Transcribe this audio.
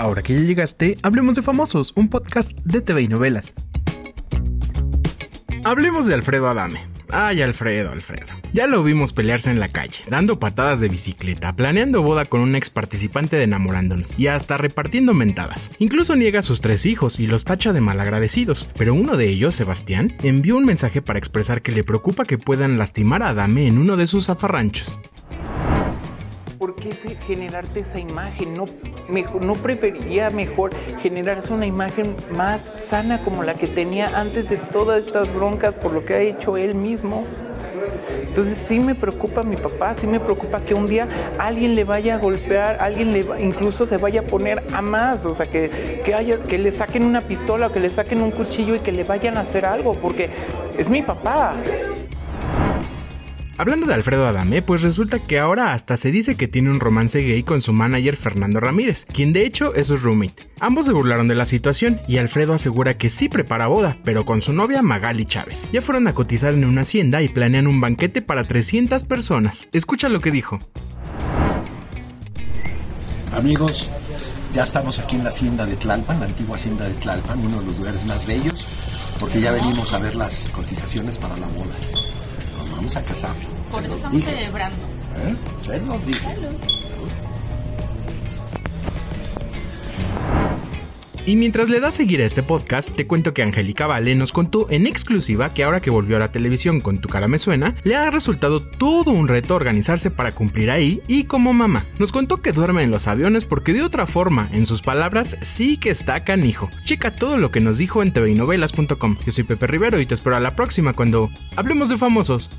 Ahora que ya llegaste, hablemos de famosos, un podcast de TV y novelas. Hablemos de Alfredo Adame. Ay, Alfredo, Alfredo. Ya lo vimos pelearse en la calle, dando patadas de bicicleta, planeando boda con un ex participante de enamorándonos y hasta repartiendo mentadas. Incluso niega a sus tres hijos y los tacha de malagradecidos, pero uno de ellos, Sebastián, envió un mensaje para expresar que le preocupa que puedan lastimar a Adame en uno de sus zafarranchos. ¿Por qué generarte esa imagen? ¿No, ¿No preferiría mejor generarse una imagen más sana como la que tenía antes de todas estas broncas por lo que ha hecho él mismo? Entonces sí me preocupa mi papá, sí me preocupa que un día alguien le vaya a golpear, alguien le incluso se vaya a poner a más, o sea, que, que le saquen una pistola o que le saquen un cuchillo y que le vayan a hacer algo, porque es mi papá. Hablando de Alfredo Adame, pues resulta que ahora hasta se dice que tiene un romance gay con su manager Fernando Ramírez, quien de hecho es su roommate. Ambos se burlaron de la situación y Alfredo asegura que sí prepara boda, pero con su novia Magali Chávez. Ya fueron a cotizar en una hacienda y planean un banquete para 300 personas. Escucha lo que dijo. Amigos, ya estamos aquí en la hacienda de Tlalpan, la antigua hacienda de Tlalpan, uno de los lugares más bellos, porque ya venimos a ver las cotizaciones para la boda vamos a casar. Por eso estamos celebrando. ¿Eh? Se nos dije. Y mientras le das seguir a este podcast, te cuento que Angélica Vale nos contó en exclusiva que ahora que volvió a la televisión con Tu cara me suena, le ha resultado todo un reto organizarse para cumplir ahí y como mamá. Nos contó que duerme en los aviones porque de otra forma, en sus palabras, sí que está canijo. Checa todo lo que nos dijo en tvinovelas.com. Yo soy Pepe Rivero y te espero a la próxima cuando hablemos de famosos.